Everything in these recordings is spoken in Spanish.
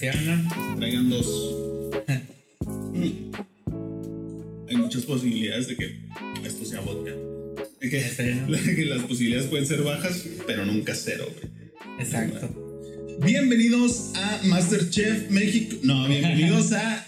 Traigan dos. Hay muchas posibilidades de que esto sea vodka. De que, que las posibilidades pueden ser bajas, pero nunca cero, güey. Exacto. Bienvenidos a Masterchef México. No, bienvenidos. ¿A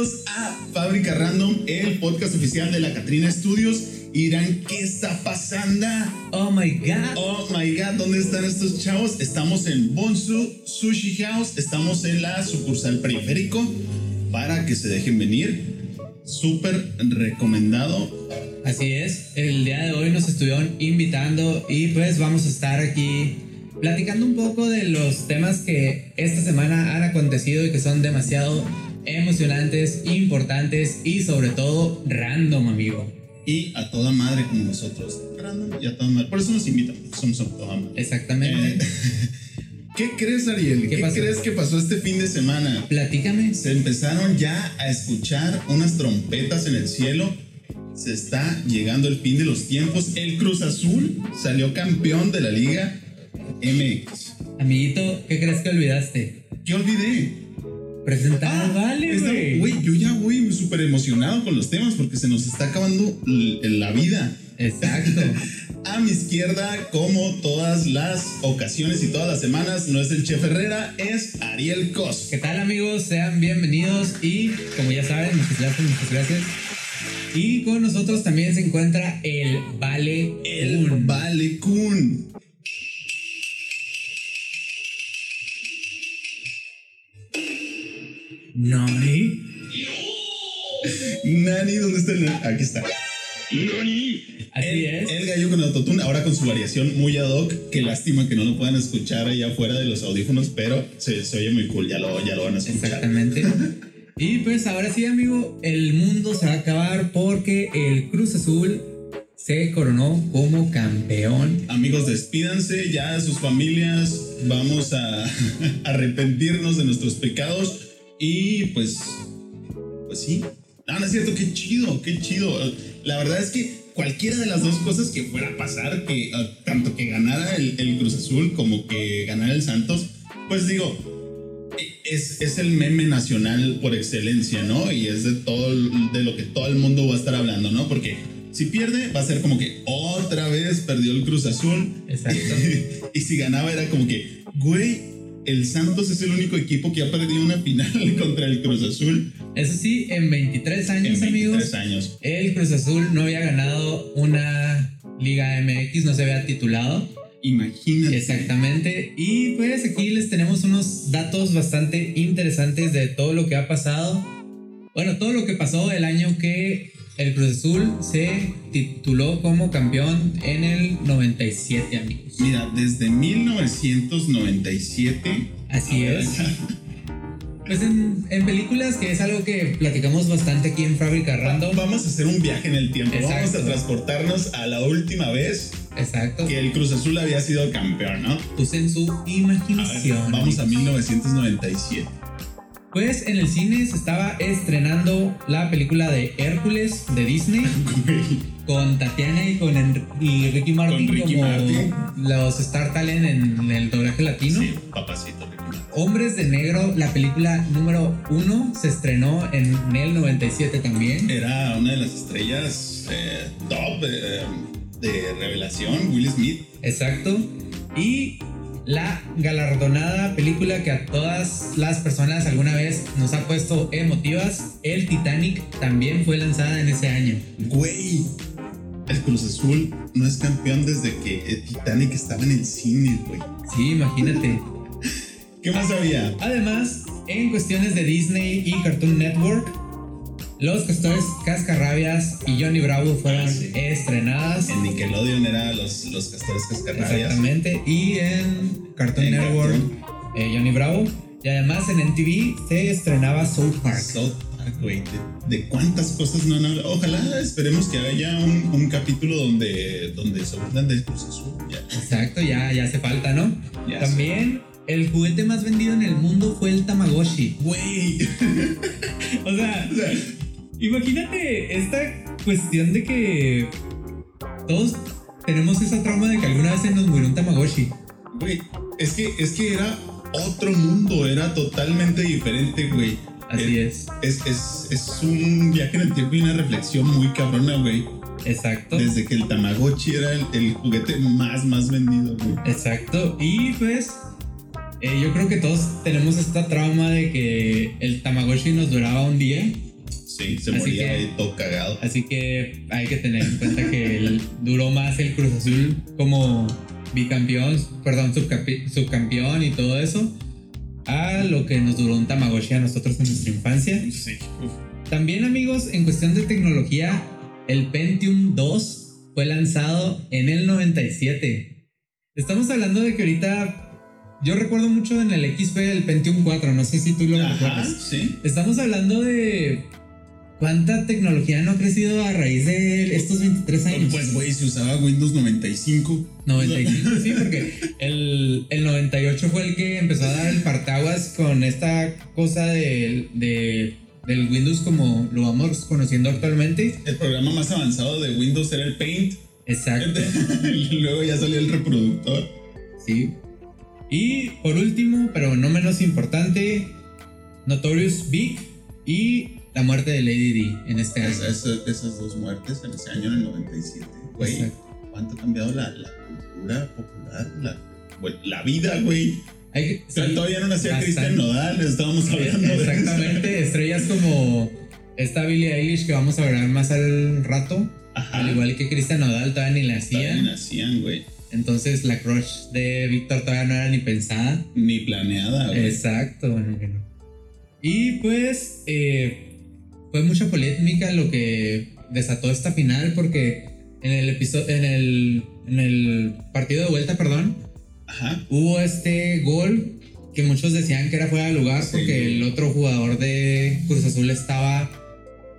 Bienvenidos a Fábrica Random, el podcast oficial de la Catrina Studios. Y dirán, ¿qué está pasando? Oh my god. Oh my god, ¿dónde están estos chavos? Estamos en Bonsu Sushi House, estamos en la sucursal periférico para que se dejen venir. Súper recomendado. Así es. El día de hoy nos estuvieron invitando y pues vamos a estar aquí platicando un poco de los temas que esta semana han acontecido y que son demasiado emocionantes, importantes y sobre todo random, amigo. Y a toda madre como nosotros. Random y a toda madre. Por eso nos invitan, somos a toda madre. Exactamente. Eh, ¿Qué crees, Ariel? ¿Qué ¿Qué, crees que pasó este fin de semana? Platícame. Se empezaron ya a escuchar unas trompetas en el cielo. Se está llegando el fin de los tiempos. El Cruz Azul salió campeón de la Liga MX. Amiguito, ¿qué crees que olvidaste? ¿Qué olvidé? Presentar, vale, Esta- güey. Güey, yo ya voy súper emocionado con los temas porque se nos está acabando la vida. Exacto. A mi izquierda, como todas las ocasiones y todas las semanas, no es el Chef Herrera, es Ariel Cos. ¿Qué tal amigos? Sean bienvenidos y como ya saben, muchas gracias, muchas gracias. Y con nosotros también se encuentra el Vale El Kun. Vale Kun. Nani. Nani, ¿dónde está el Nani? Aquí está. Así el, es. el gallo con autotune, ahora con su variación muy ad hoc. Qué lástima que no lo puedan escuchar allá afuera de los audífonos, pero se, se oye muy cool, ya lo, ya lo van a escuchar. Exactamente. Y pues ahora sí, amigo, el mundo se va a acabar porque el Cruz Azul se coronó como campeón. Amigos, despídanse ya de sus familias. Vamos a arrepentirnos de nuestros pecados. Y pues, pues sí. No, no es cierto, qué chido, qué chido. La verdad es que cualquiera de las dos cosas que fuera a pasar, que eh, tanto que ganara el, el Cruz Azul como que ganara el Santos, pues digo, es, es el meme nacional por excelencia, ¿no? Y es de todo, de lo que todo el mundo va a estar hablando, ¿no? Porque si pierde, va a ser como que otra vez perdió el Cruz Azul. Exacto. y si ganaba era como que, güey, el Santos es el único equipo que ha perdido una final contra el Cruz Azul Eso sí, en 23 años, en 23 amigos, años. el Cruz Azul no había ganado una Liga MX, no se había titulado. Imagínate. Exactamente. Y pues aquí les tenemos unos datos bastante interesantes de todo lo que ha pasado. Bueno, todo lo que pasó el año que el Cruz Azul se tituló como campeón en el 97, amigos. Mira, desde 1997. Así ver, es. Pues en, en películas, que es algo que platicamos bastante aquí en Fábrica Random. Vamos a hacer un viaje en el tiempo. Vamos a transportarnos a la última vez Exacto. que el Cruz Azul había sido campeón, ¿no? Usen su A ver, imaginación. vamos a 1997. Pues en el cine se estaba estrenando la película de Hércules de Disney. Con Tatiana y con Enri- y Ricky Martin Con Ricky como Martin. los Star Talent en el doblaje latino. Sí, papacito. Hombres de Negro, la película número uno, se estrenó en el 97 también. Era una de las estrellas eh, top eh, de revelación, Will Smith. Exacto. Y la galardonada película que a todas las personas alguna vez nos ha puesto emotivas, el Titanic, también fue lanzada en ese año. Güey, el Cruz Azul no es campeón desde que el Titanic estaba en el cine, güey. Sí, imagínate. ¿Qué más había? Además, en cuestiones de Disney y Cartoon Network, Los Castores Cascarrabias y Johnny Bravo fueron Ah, sí. estrenadas. En Nickelodeon era los, los castores cascarrabias. Exactamente. Y en Cartoon En Network, Cartoon. eh, Johnny Bravo. Y además en MTV se estrenaba South Park. South Park, güey. De, de cuántas cosas no han hablado. Ojalá esperemos que haya un, un capítulo donde, donde se burlan del Cruz Azul. Ya. Exacto, ya, ya hace falta, ¿no? Ya También el juguete más vendido en el mundo fue el Tamagotchi. Güey. O sea, O sea, imagínate esta cuestión de que todos tenemos esa trauma de que alguna vez se nos murió un Tamagotchi. Güey, es que, es que era otro mundo, era totalmente diferente, güey. Así es. Es, es, es un viaje en el tiempo y una reflexión muy cabrona, güey. Exacto. Desde que el Tamagotchi era el, el juguete más, más vendido, güey. Exacto. Y pues, eh, yo creo que todos tenemos esta trauma de que el Tamagotchi nos duraba un día. Sí, se Así moría que- todo cagado. Así que hay que tener en cuenta que el- duró más el Cruz Azul como bicampeón, perdón, subcampeón y todo eso, a lo que nos duró un Tamagotchi a nosotros en nuestra infancia. Sí, uf. También amigos, en cuestión de tecnología, el Pentium 2 fue lanzado en el 97. Estamos hablando de que ahorita yo recuerdo mucho en el XP el Pentium 4, no sé si tú lo Ajá, recuerdas. sí. Estamos hablando de cuánta tecnología no ha crecido a raíz de estos 23 años. Pues, güey, se usaba Windows 95. 95, sí, porque el, el 98 fue el que empezó a dar el partaguas con esta cosa de, de- del Windows como lo vamos conociendo actualmente. El programa más avanzado de Windows era el Paint. Exacto, luego ya salió el reproductor. sí. Y por último, pero no menos importante, Notorious Big y la muerte de Lady D en este año. Es- es- esas dos muertes en ese año, en el 97. Güey, Exacto. ¿cuánto ha cambiado la, la cultura popular? La, la vida, güey. Hay que- O sea, sí, todavía no nacía. Cristian Nodal, estábamos hablando de eso. Exactamente, estrellas como esta Billie Eilish que vamos a hablar más al rato, Ajá. al igual que Cristian Nodal todavía ni la Todavía hacía, nacían, güey. entonces la crush de Víctor todavía no era ni pensada. Ni planeada, güey. Exacto, bueno, bueno. Y pues eh, fue mucha polémica lo que desató esta final porque en el episodio, en el, en el partido de vuelta, perdón, Ajá. hubo este gol que muchos decían que era fuera de lugar Sí. porque el otro jugador de Cruz Azul estaba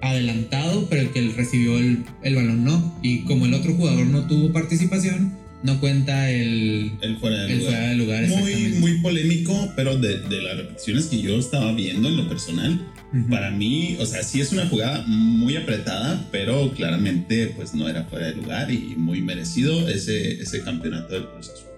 adelantado, pero el que recibió el, el balón no. Y como el otro jugador no tuvo participación, no cuenta el, El fuera de el lugar. fuera de lugar. Muy, muy polémico, pero de, de las repeticiones que yo estaba viendo en lo personal, Para mí, o sea, sí es una jugada muy apretada, pero claramente pues no era fuera de lugar y muy merecido ese, ese campeonato del Azul.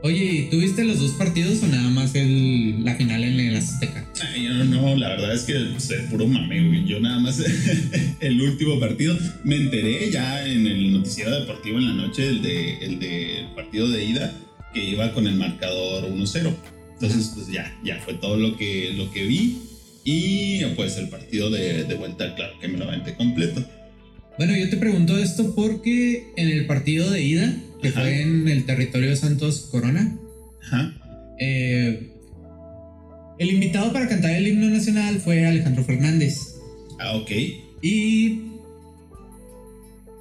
Oye, ¿y ¿tú viste los dos partidos o nada más el, la final en el Azteca? Ay, yo no, no, la verdad es que es puro mame, güey. Yo nada más el último partido me enteré ya en el noticiero deportivo en la noche, el de el del partido de ida, que iba con el marcador 1-0. Entonces, pues ya, ya fue todo lo que, lo que vi. Y pues el partido de, de vuelta, claro que me lo aventé completo. Bueno, yo te pregunto esto porque en el partido de ida, que Ajá. fue en el territorio de Santos Corona, Ajá. eh, el invitado para cantar el himno nacional fue Alejandro Fernández. Ah, ok. Y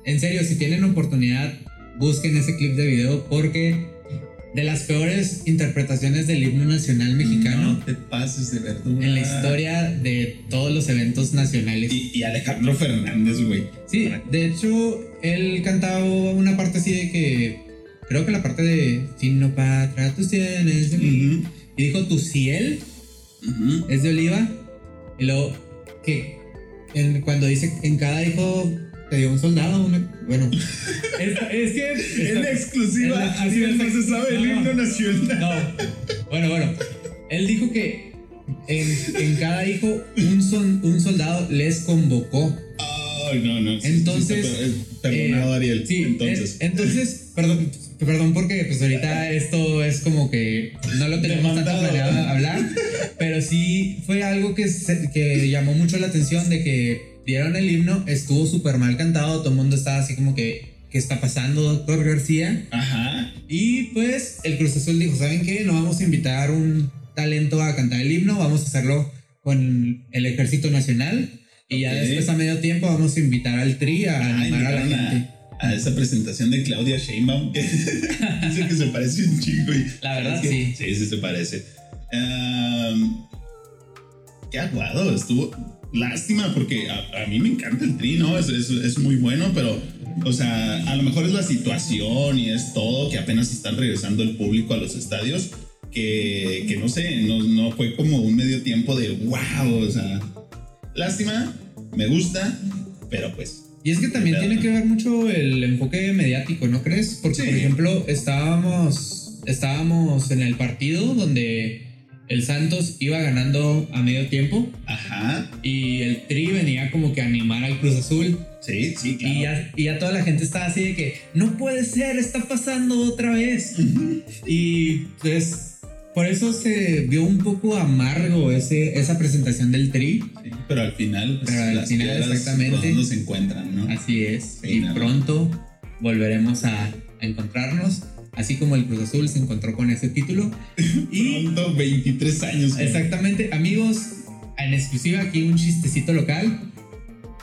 en serio, si tienen oportunidad, busquen ese clip de video porque de las peores interpretaciones del himno nacional mexicano No te pases de verdura. en la historia de todos los eventos nacionales. Y, y Alejandro Fernández, güey. Sí, de hecho, él cantaba una parte así de que creo que la parte de si no patria tú tienes de mí", Ujú, y dijo tu ciel es de oliva y luego que en- cuando dice en cada hijo te dio un soldado una- bueno es, es que En está- exclusiva, así no exclusiva, se sabe el no, no. himno nacional. no bueno bueno él dijo que en, en cada hijo un, son- un soldado les convocó Ay, no, no. sí, Entonces, sí, per- eh, perdonado, Eh, Ariel. Sí, entonces. eh, entonces, perdón, perdón porque pues ahorita esto es como que no lo tenemos tanto planeado hablar, pero sí fue algo que, se- que llamó mucho la atención de que dieron el himno, estuvo súper mal cantado, todo el mundo estaba así como que, ¿qué está pasando, doctor García? Ajá. Y pues el Cruz Azul dijo, ¿saben qué? No vamos a invitar un talento a cantar el himno, vamos a hacerlo con el Ejército Nacional. Y ya después a medio tiempo vamos a invitar al Tri a Ah, animar a la gente. A, esa presentación de Claudia Sheinbaum que dice que se parece un chingo. Y, La verdad, que- sí. Sí, sí se parece. Am, qué aguado, estuvo. Lástima, porque a, a mí me encanta el tri, ¿no? Es, es, es muy bueno, pero, o sea, a lo mejor es la situación y es todo, que apenas están regresando el público a los estadios, que, que no sé, no, no fue como un medio tiempo de wow, o sea, lástima, me gusta, pero pues. Y es que también tiene que ver mucho el enfoque mediático, ¿no crees? Porque, por ejemplo, estábamos, estábamos en el partido donde el Santos iba ganando a medio tiempo. Ajá. Y el Tri venía como que a animar al Cruz Azul. Sí, sí, claro. Y ya, y ya toda la gente estaba así de que no puede ser, está pasando otra vez. Y pues por eso se vio un poco amargo ese, esa presentación del Tri. Sí, pero al final, pues, Pero al las final, exactamente. no se encuentran, ¿no? Así es. Sí, y pronto volveremos a, a encontrarnos. Así como el Cruz Azul se encontró con ese título. Y Pronto, 23 años. güey. exactamente, amigos, en exclusiva aquí un chistecito local.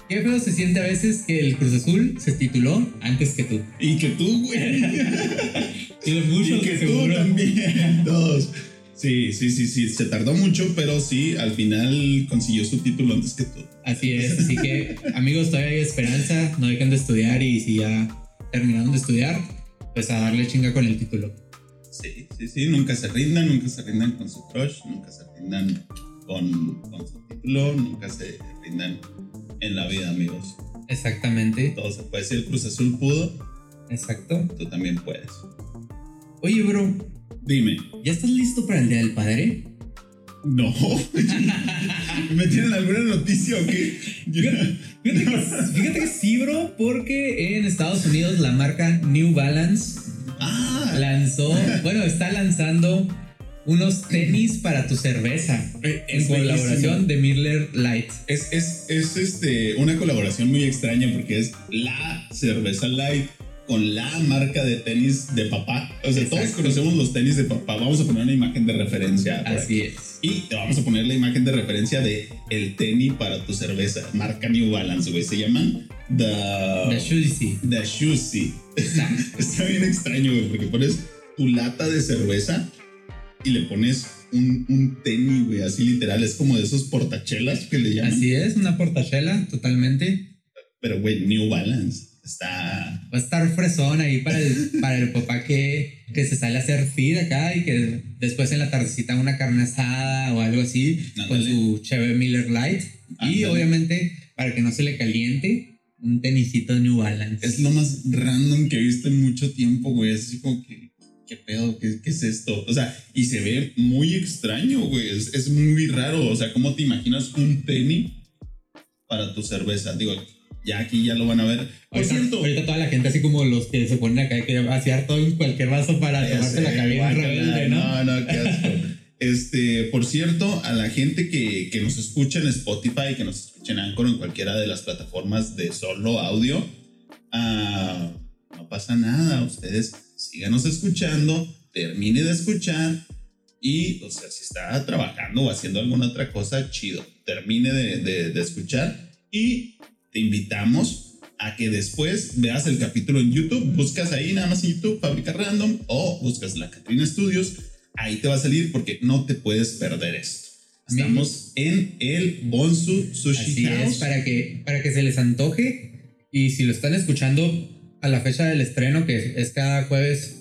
Qué feo se siente a veces que el Cruz Azul se tituló antes que tú. Y que tú, güey. Los y que tú también. Todos. Sí, sí, sí, sí. Se tardó mucho, pero sí, al final consiguió su título antes que tú. Así es, así que amigos, todavía hay esperanza, no dejen de estudiar y si ya terminaron de estudiar, pues a darle chinga con el título. Sí, sí, sí. Nunca se rindan, nunca se rindan con su crush, nunca se rindan con, con su título, nunca se rindan en la vida, amigos. Exactamente, Todo se puede. Si el Cruz Azul pudo, exacto. tú también puedes. Oye, bro, Dime. ¿ya estás listo para el Día del Padre? No. ¿Me tienen alguna noticia o qué? Fíjate que, fíjate que sí, bro, porque en Estados Unidos la marca New Balance Ah, lanzó, bueno, está lanzando unos tenis para tu cerveza Eh, en es colaboración bellísimo. de Miller Light. Es, es, es este, una colaboración muy extraña porque es la cerveza light con la marca de tenis de papá. O sea, todos Exacto. conocemos los tenis de papá. Vamos a poner una imagen de referencia. Así aquí. es. Y te vamos a poner la imagen de referencia de el tenis para tu cerveza. Marca New Balance, güey. Se llaman The... The Shuzzy. The Shoesy. Está bien extraño, güey, porque pones tu lata de cerveza y le pones un, un tenis, güey, así literal. Es como de esos portachelas que le llaman. Así es, una portachela totalmente. Pero, güey, New Balance está. Va a estar fresón ahí para el, para el papá que, que se sale a hacer feed acá y que después en la tardecita una carne asada o algo así con su Chevy Miller Light. Y obviamente, para que no se le caliente, un tenisito New Balance. Es lo más random que he visto en mucho tiempo, güey. Es así como que. ¿Qué pedo? ¿Qué, qué es esto? O sea, y se ve muy extraño, güey. Es, es muy raro. O sea, ¿cómo te imaginas un tenis para tu cerveza? Digo, ya aquí ya lo van a ver. Por Ahorita, cierto, ahorita toda la gente así como los que se ponen acá que vaciar todo en cualquier vaso para Ya tomarse sé, la cabina rebelde, ¿no? No, no, qué asco. Este, por cierto, a la gente que, que nos escucha en Spotify, que nos escucha en Anchor en cualquiera de las plataformas de solo audio, ah, no pasa nada. Ustedes síganos escuchando, termine de escuchar y, o sea, si está trabajando o haciendo alguna otra cosa, chido. Termine de, de- de escuchar y te invitamos a que después veas el capítulo en YouTube, buscas ahí nada más en YouTube, Fábrica Random, o buscas la Catrina Studios, ahí te va a salir porque no te puedes perder esto. Estamos en el Bonsu Sushi Así House. es, para que, para que se les antoje. Y si lo están escuchando a la fecha del estreno, que es cada jueves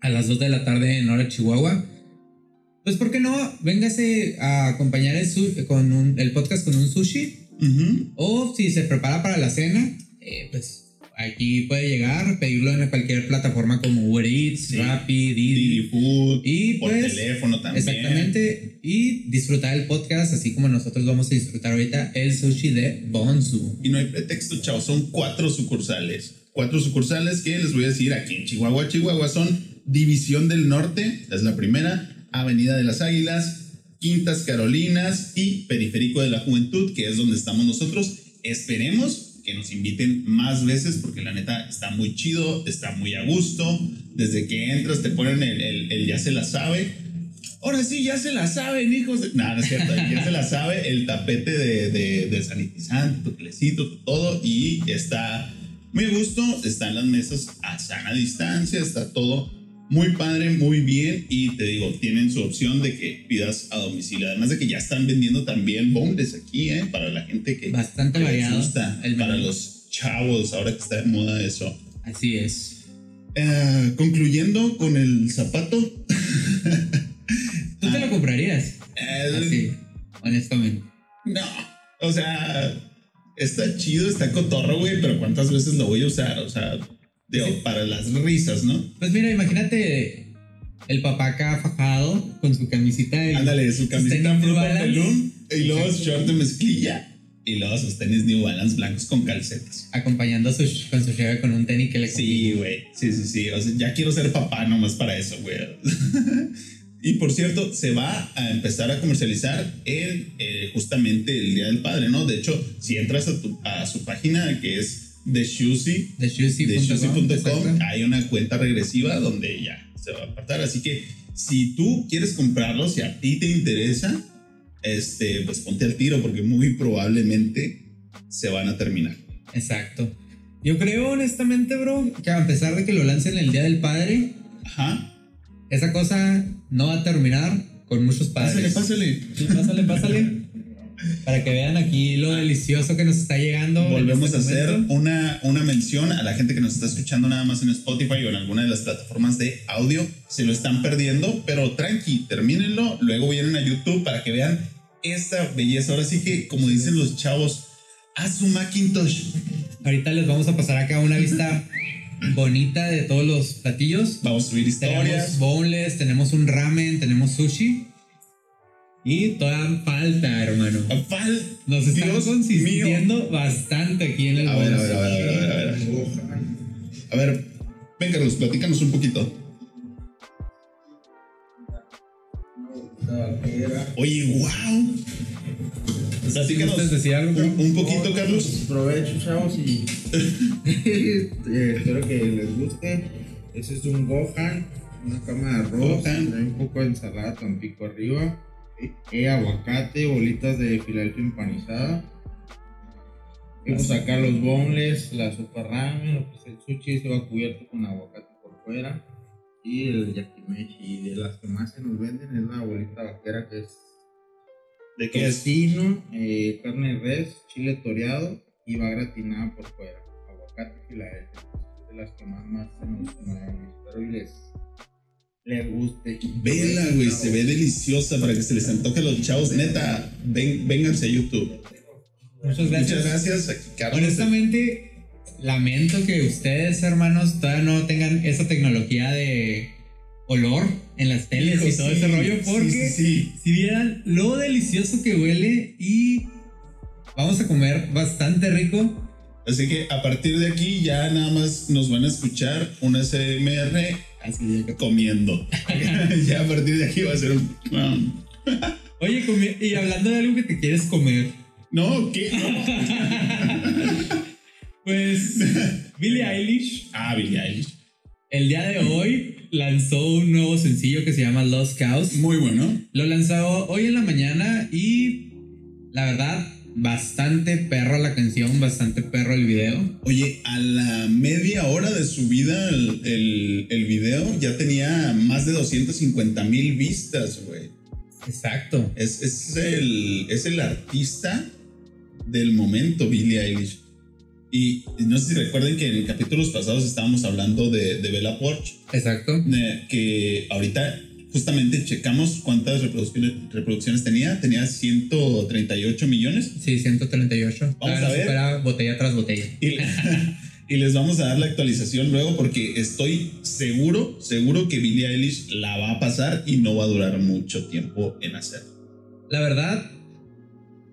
a las 2 de la tarde en hora Chihuahua, pues ¿por qué no? Véngase a acompañar el, con un- el podcast con un sushi. Ujú. O si se prepara para la cena, eh, pues aquí puede llegar, pedirlo en cualquier plataforma como Uber Eats, Sí. Rappi, Didi. Didi Food, Y por pues, teléfono también. Exactamente. Y disfrutar el podcast, así como nosotros vamos a disfrutar ahorita el sushi de Bonsu. Y no hay pretexto, chavos. Son cuatro sucursales. Cuatro sucursales que les voy a decir aquí en Chihuahua. Chihuahua son División del Norte, es la primera. Avenida de las Águilas, Quintas Carolinas y Periférico de la Juventud, que es donde estamos nosotros. Esperemos que nos inviten más veces porque la neta está muy chido, está muy a gusto. Desde que entras te ponen el, ya se la sabe. Ahora sí, ya se la saben, hijos de... No, no es cierto, ya se la sabe el tapete de, de, de sanitizante, tu clecito, todo, y está muy gusto, están las mesas a sana distancia, está todo muy padre, muy bien, y te digo, tienen su opción de que pidas a domicilio, además de que ya están vendiendo también boneless aquí, ¿eh? Para la gente que, Bastante que variado gusta, el para los chavos, ahora que está de moda eso. Así es. Eh, concluyendo con el zapato. ¿Tú te lo comprarías? Así, honestamente. No, o sea, está chido, está cotorro, güey, pero ¿cuántas veces lo voy a usar? O sea, digo, para las risas, ¿no? Pues mira, imagínate el papá acá fajado con su camisita de. Ándale, su. Balloon y luego Exacto. short de mezclilla y luego sus tenis New Balance blancos con calcetas. Acompañando a su, con su cheve con un tenis que le Sí, güey. Sí, sí, sí. O sea, ya quiero ser papá nomás para eso, güey. y por cierto, se va a empezar a comercializar el, eh, justamente el Día del Padre, ¿no? De hecho, si entras a, tu- a su página que es de Shusi, De Shusi.com. hay una cuenta regresiva donde ya se va a apartar. Así que si tú quieres comprarlo, si a ti te interesa, este, pues ponte al tiro porque muy probablemente se van a terminar. Exacto. Yo creo honestamente, bro, que a pesar de que lo lancen el Día del Padre, Ajá. esa cosa no va a terminar con muchos Pásale, padres. pásale. Sí, pásale, pásale. Para que vean aquí lo delicioso que nos está llegando. Volvemos este a hacer una, una mención a la gente que nos está escuchando nada más en Spotify o en alguna de las plataformas de audio. Se lo están perdiendo, pero tranqui, termínenlo. Luego vienen a YouTube para que vean esta belleza. Ahora sí que, como dicen los chavos, a su Macintosh. Ahorita les vamos a pasar acá una vista bonita de todos los platillos. Vamos a subir Tenemos historias. boneless, tenemos un ramen, tenemos sushi. Y todavía falta, hermano. Fal- Nos estamos Dios consintiendo bastante aquí en el A ver, a ver, a ver, a ver, a ver, a ver. A ver, ven Carlos, platícanos un poquito. Oye, wow. Platícanos ¿Gustas decir algo? un, un poquito, Carlos. Provecho, chavos, y eh, espero que les guste. Ese es un Gohan, una cama de arroz, Gohan. trae un poco de ensalada tampico arriba, eh, aguacate, bolitas de Filadelfia empanizada. Vamos a sacar los boneless, la sopa ramen, lo que es el sushi, se va cubierto con aguacate por fuera. Y el yakimeshi, de las que más se nos venden es la bolita vaquera que es ¿De qué? Tocino, eh, carne de res, chile toreado y va gratinada por fuera. Aguacate Filadelfia. De las que más, más se nos mueven. Espero y les, les guste. Vela, güey, se ve deliciosa para que se les antoje a los chavos. Neta, ven, vénganse a YouTube. Muchas gracias. Muchas gracias. Aquí. Honestamente, lamento que ustedes, hermanos, todavía no tengan esa tecnología de olor en las teles Hijo, y todo sí, ese rollo, sí, porque sí, sí. si vieran lo delicioso que huele y vamos a comer bastante rico. Así que a partir de aquí ya nada más nos van a escuchar un SMR Así comiendo. ya a partir de aquí va a ser un. Oye, y hablando de algo que te quieres comer, No, ¿qué? No. pues Billie Eilish Ah, Billie Eilish. el día de hoy lanzó un nuevo sencillo que se llama Lost Cows. Muy bueno. Lo lanzó hoy en la mañana y la verdad, bastante perro la canción, bastante perro el video. Oye, a la media hora de subida el, el, el video ya tenía más de 250 mil vistas, güey. Exacto. Es, es, el, es el artista del momento, Billie Eilish. Y no sé si recuerden que en capítulos pasados estábamos hablando de, de Bella Porsche, Exacto. eh, que ahorita justamente checamos cuántas reproducciones, reproducciones tenía. Tenía 138 millones. Sí, 138. Vamos a ver. supera botella tras botella. Y, y les vamos a dar la actualización luego porque estoy seguro, seguro que Billie Eilish la va a pasar y no va a durar mucho tiempo en hacerlo. La verdad,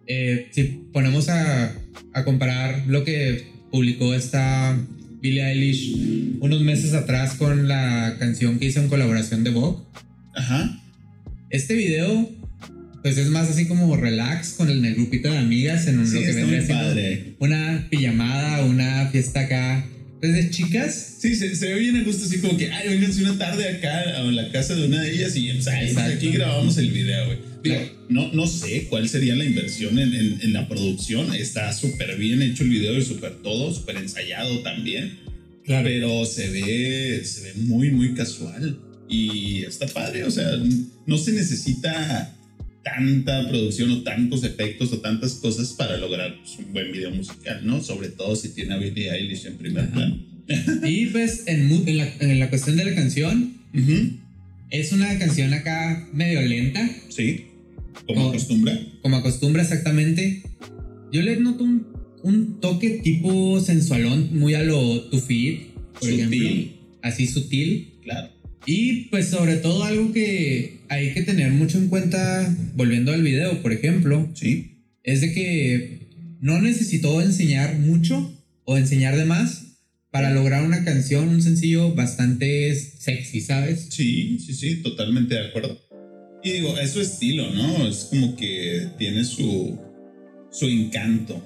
eh, si ponemos a, a comparar lo que publicó esta Billie Eilish unos meses atrás con la canción que hizo en colaboración de Vogue, Ajá. este video pues es más así como relax con el, el grupito de amigas en un, Sí, lo que vendría padre. una pijamada, una fiesta acá pues de chicas. Sí, se, se ve bien a gusto, así como que, ay, vénganse una tarde acá a la casa de una de ellas y pues, ay, Exacto. aquí grabamos el video, güey. Digo, Claro. no, no sé cuál sería la inversión en, en- en la producción. Está súper bien hecho el video y súper todo, súper ensayado también. Claro. Pero se ve, se ve muy, muy casual. Y está padre, o sea, no se necesita tanta producción o tantos efectos o tantas cosas para lograr pues, un buen video musical, ¿no? Sobre todo si tiene a Billie Eilish en primer Ajá. plano. Y pues en, la, en la cuestión de la canción, es una canción acá medio lenta, Sí, como acostumbra. como acostumbra exactamente. Yo le noto un, un toque tipo sensualón, muy a lo Tu Fit, por Sutil. ejemplo. Así sutil. Claro. Y pues sobre todo algo que hay que tener mucho en cuenta, volviendo al video, por ejemplo, Sí. es de que no necesitó enseñar mucho o enseñar de más para lograr una canción, un sencillo bastante sexy, ¿sabes? Sí, sí, sí, totalmente de acuerdo. Y digo, es su estilo, ¿no? Es como que tiene su, su encanto.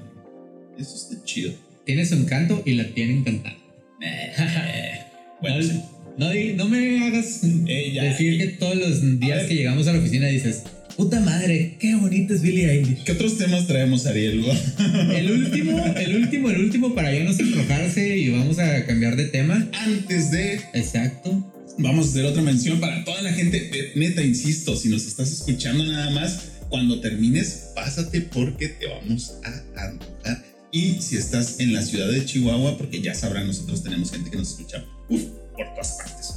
Eso está chido. Tiene su encanto y la tiene encantada. Bueno, no, sí. No no me hagas Eh, ya. decir que todos los días que llegamos a la oficina dices, puta madre, qué bonita es Billie Eilish. ¿Qué otros temas traemos, Ariel? El último, el último, el último para ya no enrojarse y vamos a cambiar de tema. Antes de Exacto. Vamos a hacer otra mención para toda la gente. Neta, insisto, si nos estás escuchando nada más, cuando termines, pásate porque te vamos a antojar. Y si estás en la ciudad de Chihuahua, porque ya sabrán, nosotros tenemos gente que nos escucha uf, por todas partes.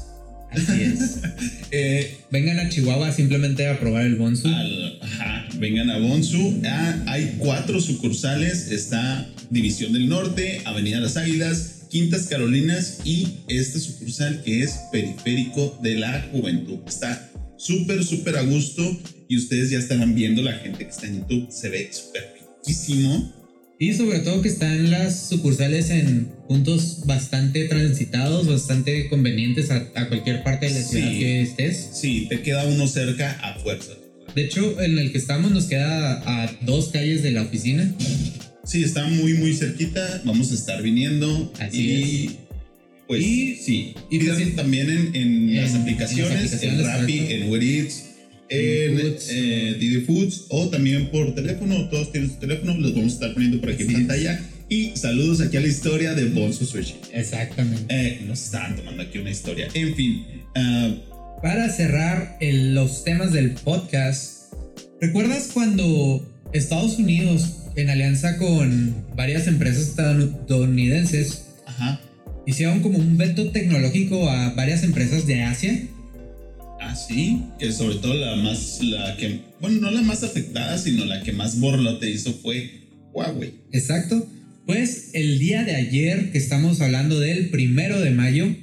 Así es. Eh, Vengan a Chihuahua simplemente a probar el Bonsu. al- ajá, vengan a Bonsu. Ah, hay cuatro sucursales. Está División del Norte, Avenida Las Águilas, Quintas Carolinas y esta sucursal que es Periférico de la Juventud. Está súper, súper a gusto y ustedes ya estarán viendo la gente que está en YouTube. Se ve súper riquísimo. Y sobre todo que están las sucursales en puntos bastante transitados, bastante convenientes a, a cualquier parte de la ciudad Sí. que estés. Sí, te queda uno cerca a fuerza. De hecho, en el que estamos nos queda a dos calles de la oficina. Sí, está muy, muy cerquita. Vamos a estar viniendo. Así y, Pues Y- sí. y Pidan pues también en, en En- las en aplicaciones, las aplicaciones, en Rappi, en Uber Eats, en Foods. eh, Didi Foods o también por teléfono. Todos tienen su teléfono. Los vamos a estar poniendo por aquí en pantalla. Y saludos aquí a la historia de Bonzo Sushi. Exactamente. Eh, nos estaban tomando aquí una historia. En fin. ah, Para cerrar el- los temas del podcast, ¿recuerdas cuando Estados Unidos, en alianza con varias empresas estadounidenses, ajá. hicieron como un veto tecnológico a varias empresas de Asia? Ah, sí, que sobre todo la más, la que, bueno, no la más afectada, sino la que más borlote hizo fue Huawei. Exacto. Pues el día de ayer, que estamos hablando del primero de mayo.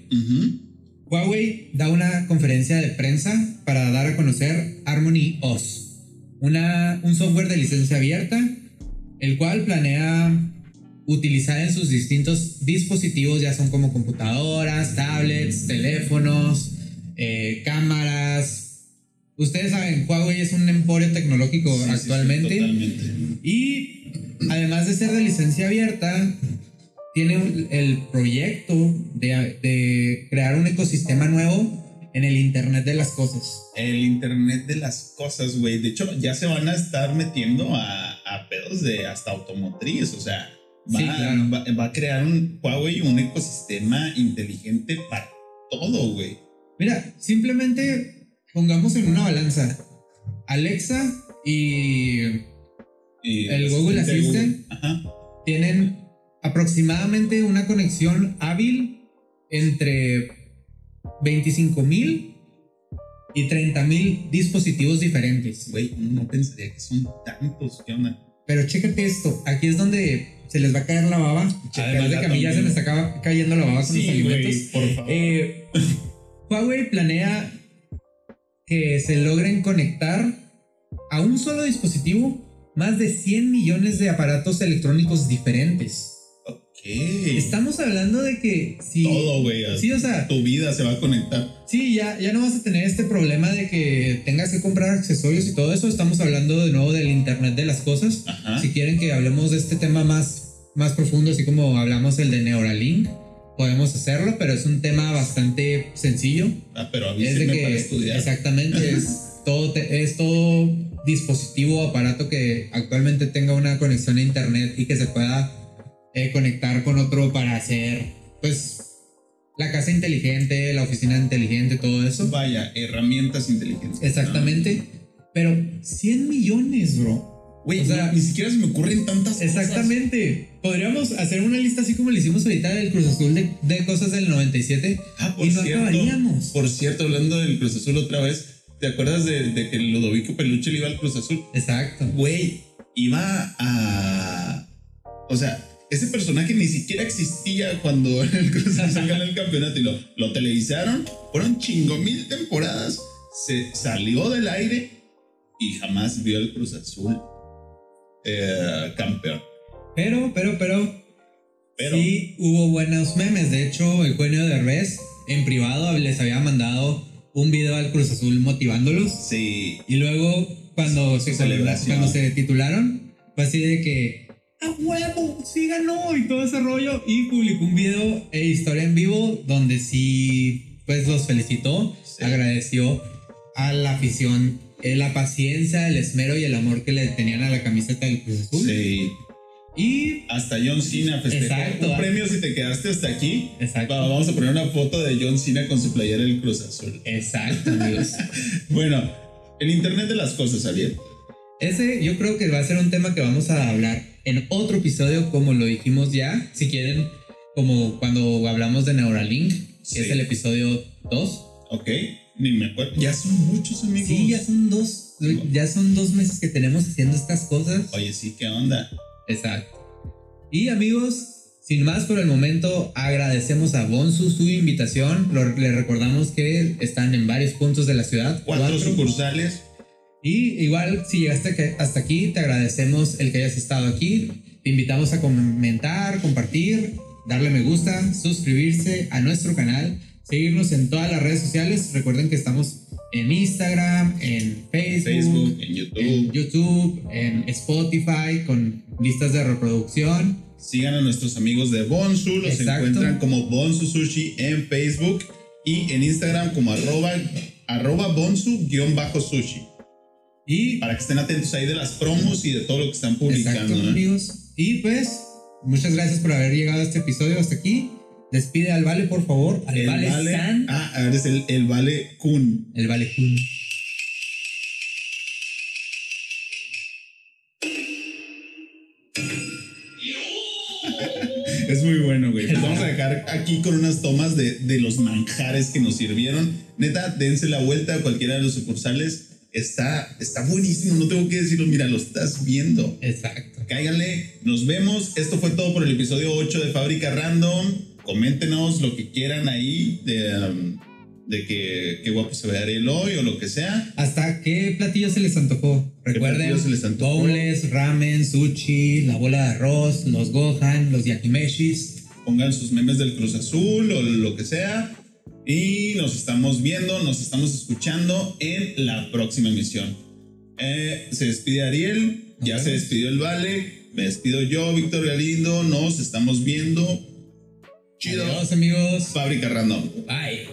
Huawei da una conferencia de prensa para dar a conocer Harmony OS, una, un software de licencia abierta, el cual planea utilizar en sus distintos dispositivos, ya son como computadoras, tablets, teléfonos, eh, cámaras. Ustedes saben, Huawei es un emporio tecnológico Sí, sí, sí, actualmente. totalmente. Y además de ser de licencia abierta, tiene el proyecto de, de crear un ecosistema nuevo en el Internet de las Cosas. El Internet de las cosas, güey. De hecho, ya se van a estar metiendo a, a pedos de hasta automotriz. O sea, va, Sí, claro. va, va a crear un Huawei un ecosistema inteligente para todo, güey. Mira, simplemente pongamos en una balanza Alexa y Y El Google de Assistant. Tienen aproximadamente una conexión hábil entre 25 mil y 30 mil dispositivos diferentes. Güey, no pensaría que son tantos. ¿Qué onda? Pero chécate esto, aquí es donde se les va a caer la baba. Además de que a mí ya se me está ca- cayendo la baba con los alimentos. por favor. Eh, Huawei planea que se logren conectar a un solo dispositivo más de 100 millones de aparatos electrónicos diferentes. ok. Estamos hablando de que si... Todo, güey. Sí, o sea, Tu vida se va a conectar. sí, ya, ya no vas a tener este problema de que tengas que comprar accesorios y todo eso. Estamos hablando de nuevo del Internet de las Cosas. Ajá. Si quieren que hablemos de este tema más, más profundo, así como hablamos el de Neuralink, podemos hacerlo, pero es un tema bastante sencillo. Ah, pero Es de avísenme que para estudiar. exactamente es todo, te- es todo dispositivo o aparato que actualmente tenga una conexión a internet y que se pueda eh, conectar con otro para hacer pues la casa inteligente, la oficina inteligente, todo eso. Vaya, herramientas inteligentes. Exactamente. Pero 100 millones, bro. Güey, O sea, ni siquiera se me ocurren tantas cosas. Exactamente. Podríamos hacer una lista así como le hicimos ahorita del Cruz Azul de, de cosas del 97 Ah, por y no cierto. acabaríamos. Por cierto, hablando del Cruz Azul otra vez, ¿te acuerdas de, de que Ludovico Peluche le iba al Cruz Azul? Exacto. Güey, iba a. O sea, ese personaje ni siquiera existía cuando el Cruz Azul ganó el campeonato y lo, lo televisaron. Fueron chingo mil temporadas. Se salió del aire y jamás vio el Cruz Azul eh, campeón. Pero, pero, pero, Pero sí hubo buenos memes. De hecho, el Eugenio Derbez en privado les había mandado un video al Cruz Azul motivándolos. sí, Y luego, cuando se, celebración. cuando se titularon, fue así de que, ¡a huevo! ¡Sí ganó! Y todo ese rollo. Y publicó un video e historia en vivo donde sí, pues los felicitó, Sí. agradeció a la afición eh, la paciencia, el esmero y el amor que le tenían a la camiseta del Cruz Azul. sí. Y, Hasta John Cena festejó Exacto. un premio si te quedaste hasta aquí. exacto. Va- Vamos a poner una foto de John Cena con su playera del Cruz Azul. Exacto, amigos. Bueno, el Internet de las cosas, Ariel. Ese yo creo que va a ser un tema que vamos a hablar en otro episodio, como lo dijimos ya. Si quieren, como cuando hablamos de Neuralink, que Sí. es el episodio 2. Ok, ni me acuerdo. Ya son muchos amigos. Sí, ya son dos, ya son dos meses que tenemos haciendo estas cosas. Oye, sí, ¿qué onda? Exacto. Y amigos, sin más por el momento, agradecemos a Bonsu su invitación. Lo- le recordamos que están en varios puntos de la ciudad. Cuatro, sucursales. Y igual, si llegaste hasta aquí, te agradecemos el que hayas estado aquí. Te invitamos a comentar, compartir, darle me gusta, suscribirse a nuestro canal, seguirnos en todas las redes sociales. Recuerden que estamos en Instagram, en Facebook, Facebook, en YouTube. en YouTube, en Spotify, con listas de reproducción. Sigan a nuestros amigos de Bonsu. Los Exacto. encuentran como Bonsu Sushi en Facebook y en Instagram como arroba, arroba Bonsu-sushi. Y Para que estén atentos ahí de las promos y de todo lo que están publicando. Exacto, ¿no? amigos. Y pues, muchas gracias por haber llegado a este episodio hasta aquí. Despide al Vale, por favor. Al El Vale, Vale. San. Ah, ahora es el, el Vale Kun. El Vale Kun. Es muy bueno, güey. Pues vamos a dejar aquí con unas tomas de, de los manjares que nos sirvieron. Neta, dense la vuelta a cualquiera de los sucursales. Está, está buenísimo, no tengo que decirlo. Mira, lo estás viendo. Exacto. Cáiganle, nos vemos. Esto fue todo por el episodio 8 de Fábrica Random. Coméntenos lo que quieran ahí de, um, de que qué guapo se ve Ariel hoy o lo que sea. ¿Hasta qué platillo se les antojó? Recuerden, se les antojó? bowls, ramen, sushi, la bola de arroz, los gohan, los yakimeshis. Pongan sus memes del Cruz Azul o lo que sea. Y nos estamos viendo, nos estamos escuchando en la próxima emisión. Eh, se despide Ariel, ya se despidió el Vale, me despido yo, Víctor Galindo, nos estamos viendo. Chido. Adiós, amigos. Fábrica Random. Bye.